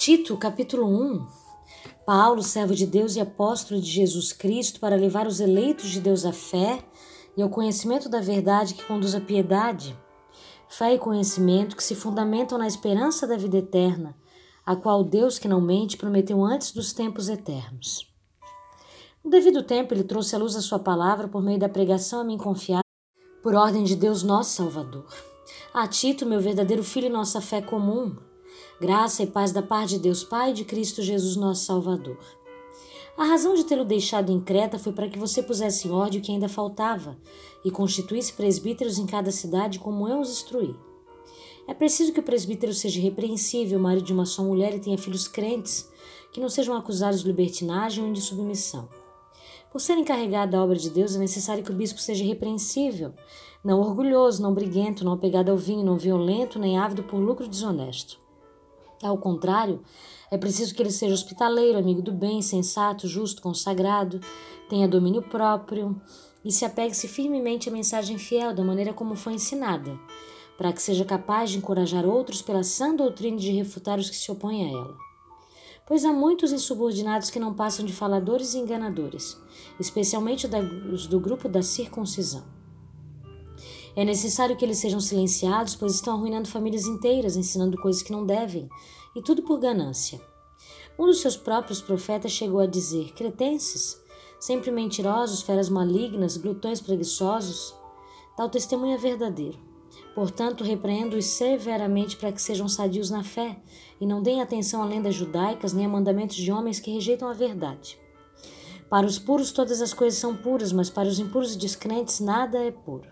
Tito, capítulo 1. Paulo, servo de Deus e apóstolo de Jesus Cristo, para levar os eleitos de Deus à fé e ao conhecimento da verdade que conduz à piedade. Fé e conhecimento que se fundamentam na esperança da vida eterna, a qual Deus, que não mente, prometeu antes dos tempos eternos. No devido tempo, ele trouxe à luz a sua palavra por meio da pregação a mim confiada, por ordem de Deus, nosso Salvador. A Tito, meu verdadeiro filho e nossa fé comum, Graça e paz da parte de Deus Pai e de Cristo Jesus, nosso Salvador. A razão de tê-lo deixado em Creta foi para que você pusesse em ordem o que ainda faltava e constituísse presbíteros em cada cidade, como eu os instruí. É preciso que o presbítero seja repreensível, marido de uma só mulher e tenha filhos crentes, que não sejam acusados de libertinagem ou de submissão. Por ser encarregado da obra de Deus, é necessário que o bispo seja repreensível, não orgulhoso, não briguento, não apegado ao vinho, não violento, nem ávido por lucro desonesto. Ao contrário, é preciso que ele seja hospitaleiro, amigo do bem, sensato, justo, consagrado, tenha domínio próprio e se apegue-se firmemente à mensagem fiel da maneira como foi ensinada, para que seja capaz de encorajar outros pela sã doutrina de refutar os que se opõem a ela. Pois há muitos insubordinados que não passam de faladores e enganadores, especialmente os do grupo da circuncisão. É necessário que eles sejam silenciados, pois estão arruinando famílias inteiras, ensinando coisas que não devem, e tudo por ganância. Um dos seus próprios profetas chegou a dizer: Cretenses, sempre mentirosos, feras malignas, glutões preguiçosos. Tal testemunho é verdadeiro. Portanto, repreendo-os severamente para que sejam sadios na fé e não deem atenção a lendas judaicas nem a mandamentos de homens que rejeitam a verdade. Para os puros, todas as coisas são puras, mas para os impuros e descrentes, nada é puro.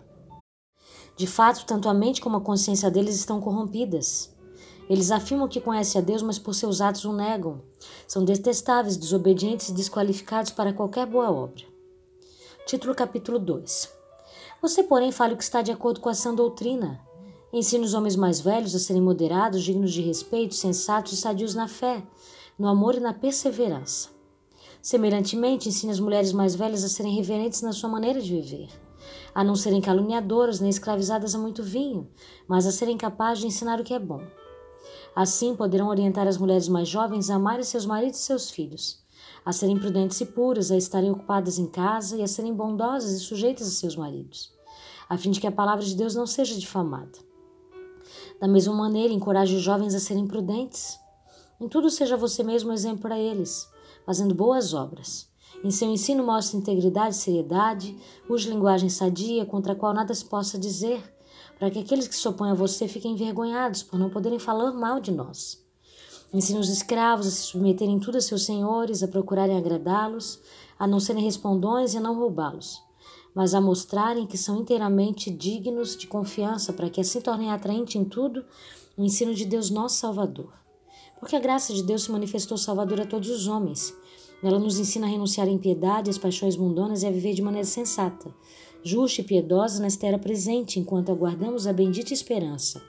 De fato, tanto a mente como a consciência deles estão corrompidas. Eles afirmam que conhecem a Deus, mas por seus atos o negam. São detestáveis, desobedientes e desqualificados para qualquer boa obra. Título capítulo 2 Você, porém, fale o que está de acordo com a sã doutrina. Ensine os homens mais velhos a serem moderados, dignos de respeito, sensatos e sadios na fé, no amor e na perseverança. Semelhantemente, ensine as mulheres mais velhas a serem reverentes na sua maneira de viver a não serem caluniadoras nem escravizadas a muito vinho, mas a serem capazes de ensinar o que é bom. Assim poderão orientar as mulheres mais jovens a amarem seus maridos e seus filhos, a serem prudentes e puras, a estarem ocupadas em casa e a serem bondosas e sujeitas a seus maridos, a fim de que a palavra de Deus não seja difamada. Da mesma maneira, encoraje os jovens a serem prudentes. Em tudo seja você mesmo exemplo para eles, fazendo boas obras em seu ensino mostra integridade e seriedade, usa linguagem sadia contra a qual nada se possa dizer, para que aqueles que se opõem a você fiquem envergonhados por não poderem falar mal de nós. Ensina os escravos a se submeterem tudo a seus senhores, a procurarem agradá-los, a não serem respondões e a não roubá-los, mas a mostrarem que são inteiramente dignos de confiança, para que assim tornem atraente em tudo o ensino de Deus nosso Salvador. Porque a graça de Deus se manifestou salvadora a todos os homens, ela nos ensina a renunciar à impiedade, às paixões mundanas e a viver de maneira sensata, justa e piedosa nesta era presente, enquanto aguardamos a bendita esperança,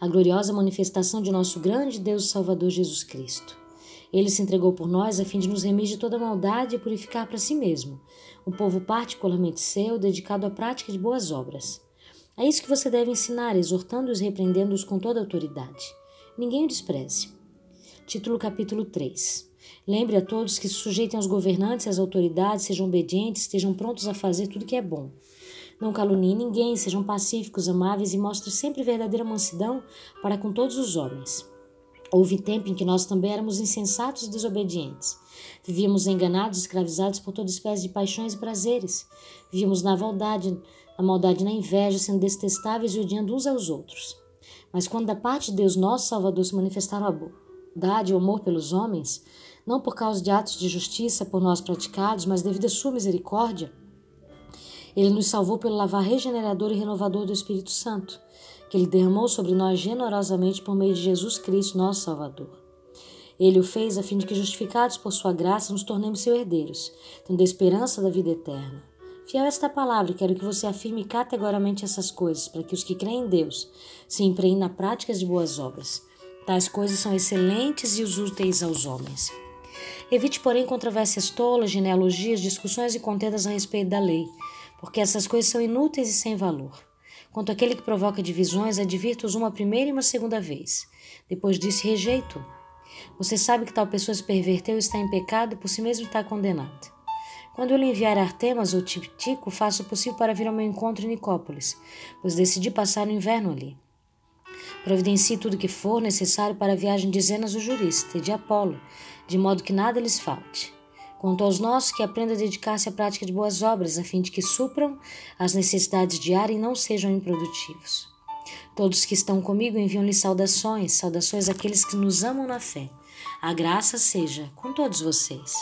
a gloriosa manifestação de nosso grande Deus e Salvador Jesus Cristo. Ele se entregou por nós a fim de nos remir de toda maldade e purificar para si mesmo, um povo particularmente seu, dedicado à prática de boas obras. É isso que você deve ensinar, exortando-os e repreendendo-os com toda autoridade. Ninguém o despreze. Título capítulo 3 Lembre a todos que se sujeitem aos governantes e às autoridades, sejam obedientes, estejam prontos a fazer tudo que é bom. Não caluniem ninguém, sejam pacíficos, amáveis e mostrem sempre verdadeira mansidão para com todos os homens. Houve tempo em que nós também éramos insensatos e desobedientes. Vivíamos enganados, escravizados por toda espécie de paixões e prazeres. Vivíamos na maldade, na maldade na inveja, sendo detestáveis e odiando uns aos outros. Mas quando da parte de Deus, nosso Salvador, se manifestaram a bondade e o amor pelos homens, não por causa de atos de justiça por nós praticados, mas devido à sua misericórdia, ele nos salvou pelo lavar regenerador e renovador do Espírito Santo, que ele derramou sobre nós generosamente por meio de Jesus Cristo, nosso Salvador. Ele o fez a fim de que, justificados por sua graça, nos tornemos seus herdeiros, tendo a esperança da vida eterna. Fiel a esta palavra, quero que você afirme categoricamente essas coisas, para que os que creem em Deus se empreendem na prática de boas obras. Tais coisas são excelentes e úteis aos homens. Evite, porém, controvérsias tolas, genealogias, discussões e contendas a respeito da lei, porque essas coisas são inúteis e sem valor. Quanto àquele que provoca divisões, advirta-os uma primeira e uma segunda vez. Depois disse rejeito. Você sabe que tal pessoa se perverteu e está em pecado por si mesmo está condenado. Quando eu lhe enviar Artemas ou Tico, faça o possível para vir ao meu encontro em Nicópolis, pois decidi passar o inverno ali. Providencie tudo que for necessário para a viagem de Zenas o jurista e de Apolo, de modo que nada lhes falte. Quanto aos nossos, que aprenda a dedicar-se à prática de boas obras, a fim de que supram as necessidades diárias e não sejam improdutivos. Todos que estão comigo enviam-lhe saudações, saudações àqueles que nos amam na fé. A graça seja com todos vocês.